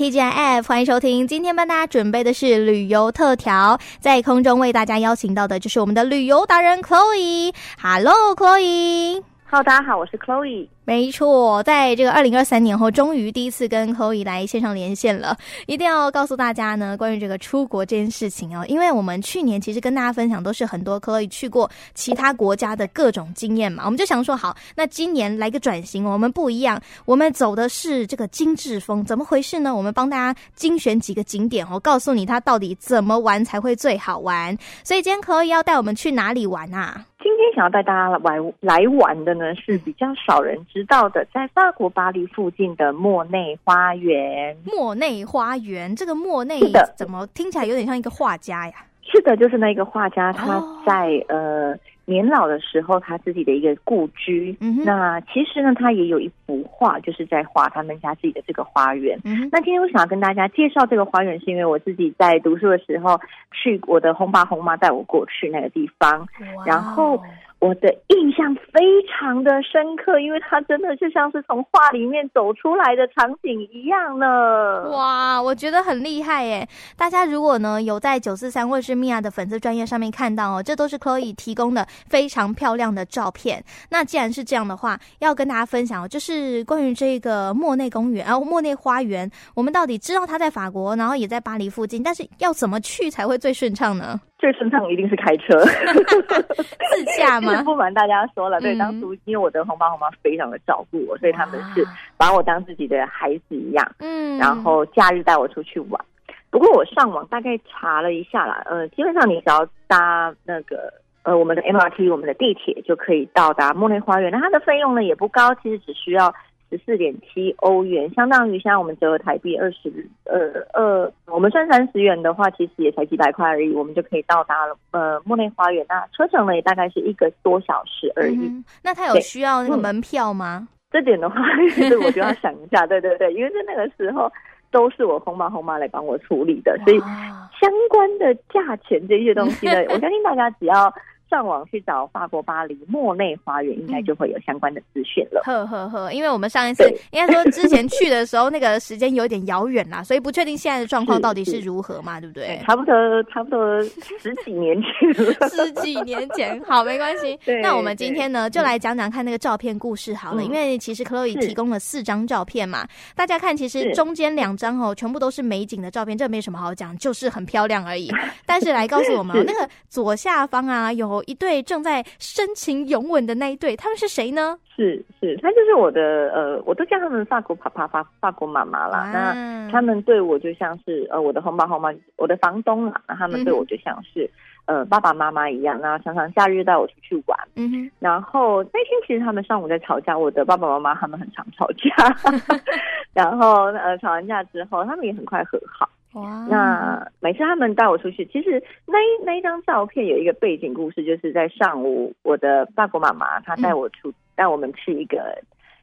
TGIF，欢迎收听。今天帮大家准备的是旅游特调，在空中为大家邀请到的就是我们的旅游达人 Chloe。Hello，Chloe。Hello，大家好，我是 Chloe。没错，在这个二零二三年后，终于第一次跟 Chloe 来线上连线了。一定要告诉大家呢，关于这个出国这件事情哦，因为我们去年其实跟大家分享都是很多 Chloe 去过其他国家的各种经验嘛，我们就想说，好，那今年来个转型，我们不一样，我们走的是这个精致风，怎么回事呢？我们帮大家精选几个景点哦，告诉你它到底怎么玩才会最好玩。所以今天 Chloe 要带我们去哪里玩啊？今天想要带大家来玩来玩的呢，是比较少人知道的，在法国巴黎附近的莫内花园。莫内花园，这个莫内怎么听起来有点像一个画家呀？是的，就是那个画家，他在、哦、呃。年老的时候，他自己的一个故居。嗯、那其实呢，他也有一幅画，就是在画他们家自己的这个花园。嗯、那今天我想要跟大家介绍这个花园，是因为我自己在读书的时候，去我的红爸红妈带我过去那个地方，然后。我的印象非常的深刻，因为它真的就像是从画里面走出来的场景一样呢。哇，我觉得很厉害耶！大家如果呢有在九四三或是米娅的粉丝专业上面看到哦，这都是 Chloe 提供的非常漂亮的照片。那既然是这样的话，要跟大家分享哦，就是关于这个莫内公园，然后莫内花园，我们到底知道它在法国，然后也在巴黎附近，但是要怎么去才会最顺畅呢？最顺畅一定是开车，自驾吗？不瞒大家说了，对，当初因为我的红爸红妈非常的照顾我，所以他们是把我当自己的孩子一样，嗯，然后假日带我出去玩。不过我上网大概查了一下啦，呃，基本上你只要搭那个呃我们的 MRT，我们的地铁就可以到达莫内花园。那它的费用呢也不高，其实只需要。十四点七欧元，相当于现在我们折合台币二十呃二，我们算三十元的话，其实也才几百块而已，我们就可以到达了呃莫内花园。那车程呢也大概是一个多小时而已。嗯、那他有需要那个门票吗？嗯、这点的话，其实我就要想一下。对对对，因为在那个时候都是我红妈红妈来帮我处理的，所以相关的价钱这些东西呢，我相信大家只要。上网去找法国巴黎莫内花园，应该就会有相关的资讯了。呵呵呵，因为我们上一次应该说之前去的时候，那个时间有点遥远啦，所以不确定现在的状况到底是如何嘛，对不对？差不多，差不多十几年前十几年前，好，没关系。那我们今天呢，就来讲讲看那个照片故事好了。嗯、因为其实 Chloe 提供了四张照片嘛，大家看，其实中间两张哦，全部都是美景的照片，这没什么好讲，就是很漂亮而已。但是来告诉我们，那个左下方啊有。一对正在深情拥吻的那一对，他们是谁呢？是是，他就是我的呃，我都叫他们法国爸爸、法法国妈妈啦。那他们对我就像是呃，我的红爸红妈，我的房东啦。那他们对我就像是、嗯、呃，爸爸妈妈一样。然后常常假日带我出去玩。嗯哼。然后那天其实他们上午在吵架，我的爸爸妈妈他们很常吵架。然后呃，吵完架之后，他们也很快和好。哇！那每次他们带我出去，其实那一那一张照片有一个背景故事，就是在上午，我的法国妈妈她带我出带、嗯、我们去一个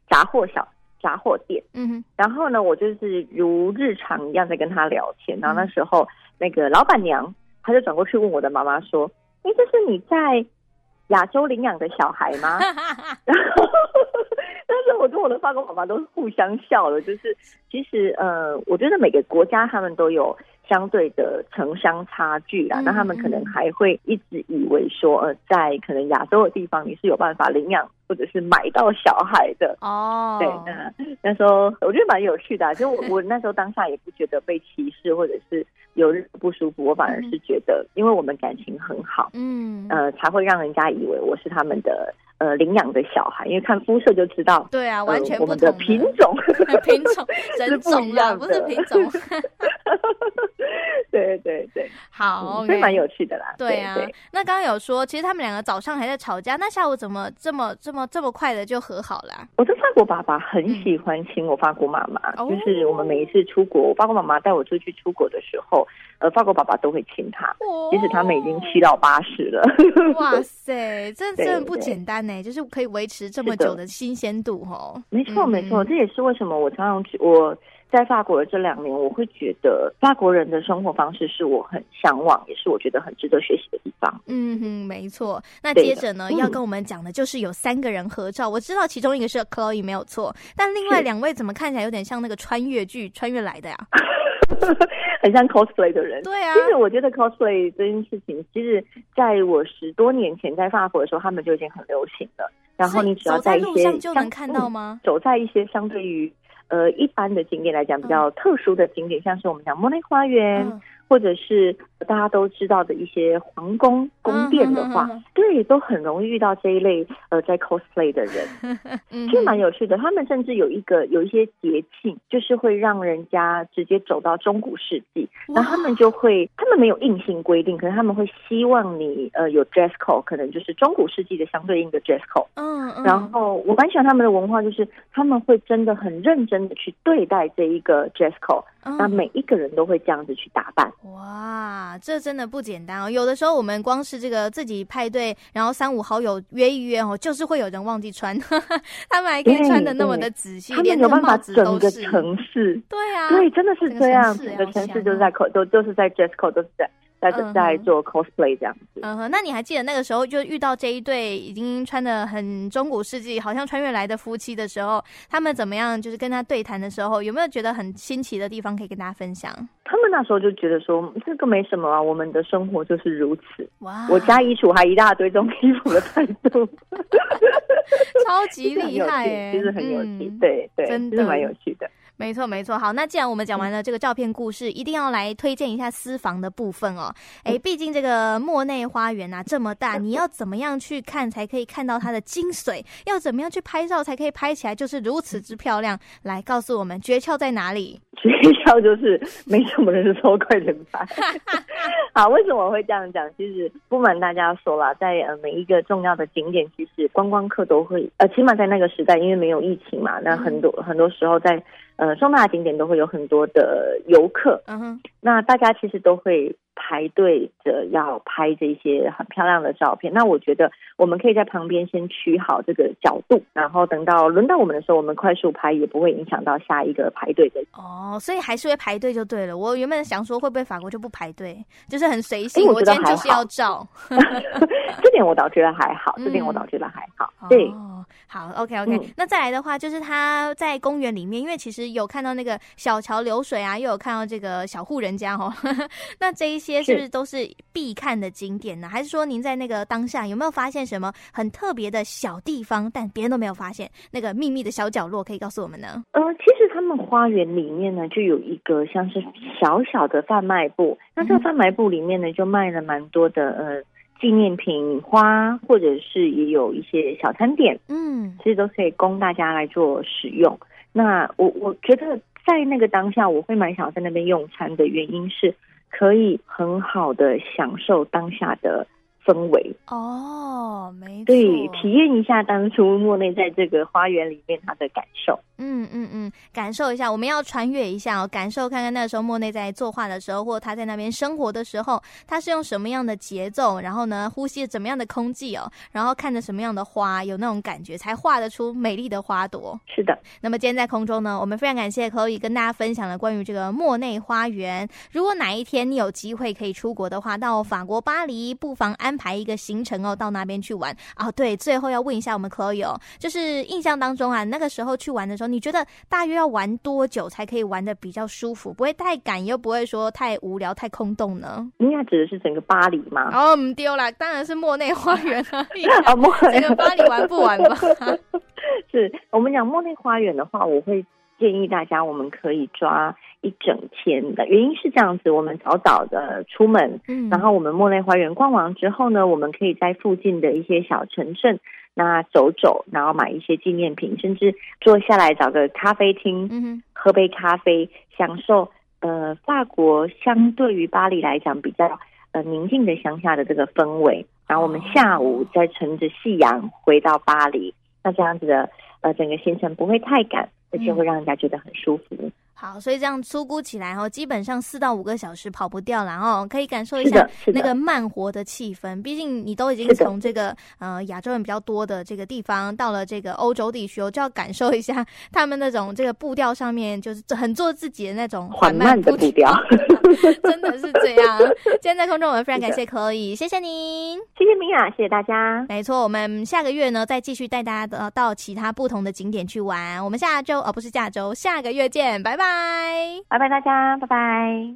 杂货小杂货店，嗯哼，然后呢，我就是如日常一样在跟她聊天，然后那时候那个老板娘她就转过去问我的妈妈说：“哎，这是你在亚洲领养的小孩吗？” 然后。我跟我的法国妈妈都是互相笑的，就是其实呃，我觉得每个国家他们都有相对的城乡差距啦，那、嗯、他们可能还会一直以为说呃，在可能亚洲的地方你是有办法领养或者是买到小孩的哦。对，那那时候我觉得蛮有趣的、啊，就我 我那时候当下也不觉得被歧视或者是有不舒服，我反而是觉得，因为我们感情很好，嗯呃，才会让人家以为我是他们的。呃，领养的小孩，因为看肤色就知道。对啊，完全不同、的 品种，品种人种啦，不是品种。对对对，好，这、嗯、蛮有趣的啦。对啊，对对，那刚刚有说，其实他们两个早上还在吵架，那下午怎么这么这么这么快的就和好了、啊？我的法国爸爸很喜欢亲我法国妈妈，嗯、就是我们每一次出国，我法国妈妈带我出去出国的时候，呃，法国爸爸都会亲他，哦、即使他们已经七到八十了。哇塞，这真的不简单呢，就是可以维持这么久的新鲜度哦。没错没错，这也是为什么我常常去我。在法国的这两年，我会觉得法国人的生活方式是我很向往，也是我觉得很值得学习的地方。嗯哼，没错。那接着呢，要跟我们讲的就是有三个人合照。我知道其中一个是 Chloe 没有错，但另外两位怎么看起来有点像那个穿越剧穿越来的呀？很像 cosplay 的人。对啊。其实我觉得 cosplay 这件事情，其实在我十多年前在法国的时候，他们就已经很流行了。然后你只要在一些走在路上就能看到吗？走在一些相对于呃一般的景点来讲比较特殊的景点，嗯、像是我们讲茉莉花园。嗯或者是大家都知道的一些皇宫宫殿的话，嗯、对，都很容易遇到这一类呃在 cosplay 的人，其实蛮有趣的。他们甚至有一个有一些节庆，就是会让人家直接走到中古世纪，然后他们就会，他们没有硬性规定，可是他们会希望你呃有 dress code，可能就是中古世纪的相对应的 dress code。嗯嗯。然后我蛮喜欢他们的文化，就是他们会真的很认真的去对待这一个 dress code，那每一个人都会这样子去打扮。哇，这真的不简单哦！有的时候我们光是这个自己派对，然后三五好友约一约哦，就是会有人忘记穿，呵 呵他们还可以穿的那么的仔细，连有办法整个城市。对啊，对，真的是这样，整个城市就是在口都都是在 dress code 都是在。在在做 cosplay 这样子，嗯哼，那你还记得那个时候就遇到这一对已经穿的很中古世纪，好像穿越来的夫妻的时候，他们怎么样？就是跟他对谈的时候，有没有觉得很新奇的地方可以跟大家分享？他们那时候就觉得说这个没什么啊，我们的生活就是如此。哇，我家衣橱还一大堆这种衣服的态度，超级厉害，其实很有趣，对对，真的蛮有趣的。没错，没错。好，那既然我们讲完了这个照片故事，一定要来推荐一下私房的部分哦。哎，毕竟这个莫内花园啊这么大，你要怎么样去看才可以看到它的精髓？要怎么样去拍照才可以拍起来就是如此之漂亮？来告诉我们诀窍在哪里？诀窍就是没什么人说，快点拍。好，为什么我会这样讲？其实不瞒大家说啦，在呃每一个重要的景点，其实观光客都会呃，起码在那个时代，因为没有疫情嘛，那很多很多时候在。呃，双大景点都会有很多的游客，嗯哼，那大家其实都会排队着要拍这些很漂亮的照片。那我觉得我们可以在旁边先取好这个角度，然后等到轮到我们的时候，我们快速拍，也不会影响到下一个排队的。哦，所以还是会排队就对了。我原本想说会不会法国就不排队，就是很随性。我今天就是要照。这点我倒觉得还好，这点我倒觉得还好。嗯、对。哦好，OK OK，嗯。那再来的话，就是他在公园里面，因为其实有看到那个小桥流水啊，又有看到这个小户人家哦。那这一些是不是都是必看的景点呢？还是说您在那个当下有没有发现什么很特别的小地方，但别人都没有发现那个秘密的小角落，可以告诉我们呢？呃，其实他们花园里面呢，就有一个像是小小的贩卖部。那这个贩卖部里面呢，就卖了蛮多的呃。纪念品花，或者是也有一些小餐点，嗯，其实都可以供大家来做使用。那我我觉得在那个当下，我会蛮想在那边用餐的原因是，可以很好的享受当下的氛围。哦，没错，对，体验一下当初莫内在这个花园里面他的感受。嗯嗯嗯，感受一下，我们要穿越一下哦，感受看看那时候莫内在作画的时候，或他在那边生活的时候，他是用什么样的节奏，然后呢，呼吸怎么样的空气哦，然后看着什么样的花，有那种感觉，才画得出美丽的花朵。是的。那么今天在空中呢，我们非常感谢 Chloe 跟大家分享了关于这个莫内花园。如果哪一天你有机会可以出国的话，到法国巴黎，不妨安排一个行程哦，到那边去玩。哦，对，最后要问一下我们 Chloe 哦，就是印象当中啊，那个时候去玩的时候。你觉得大约要玩多久才可以玩的比较舒服，不会太赶，又不会说太无聊、太空洞呢？应该指的是整个巴黎吗？哦，唔丢了，当然是莫内花园啊！整个巴黎玩不完吧？是我们讲莫内花园的话，我会建议大家，我们可以抓一整天的。原因是这样子，我们早早的出门，嗯，然后我们莫内花园逛完之后呢，我们可以在附近的一些小城镇。那走走，然后买一些纪念品，甚至坐下来找个咖啡厅，嗯哼，喝杯咖啡，享受呃法国相对于巴黎来讲比较呃宁静的乡下的这个氛围。然后我们下午再乘着夕阳回到巴黎，那这样子的呃整个行程不会太赶，而且会让人家觉得很舒服。好，所以这样粗估起来哦，基本上四到五个小时跑不掉了哦，可以感受一下那个慢活的气氛。毕竟你都已经从这个呃亚洲人比较多的这个地方到了这个欧洲地区，我就要感受一下 他们那种这个步调上面就是很做自己的那种缓慢的步调，真的是这样。今天在空中，我们非常感谢 Chloe，谢谢您，谢谢米娅，谢谢大家。没错，我们下个月呢再继续带大家到到其他不同的景点去玩。我们下周哦不是下周，下个月见，拜拜拜。拜拜，大家，拜拜。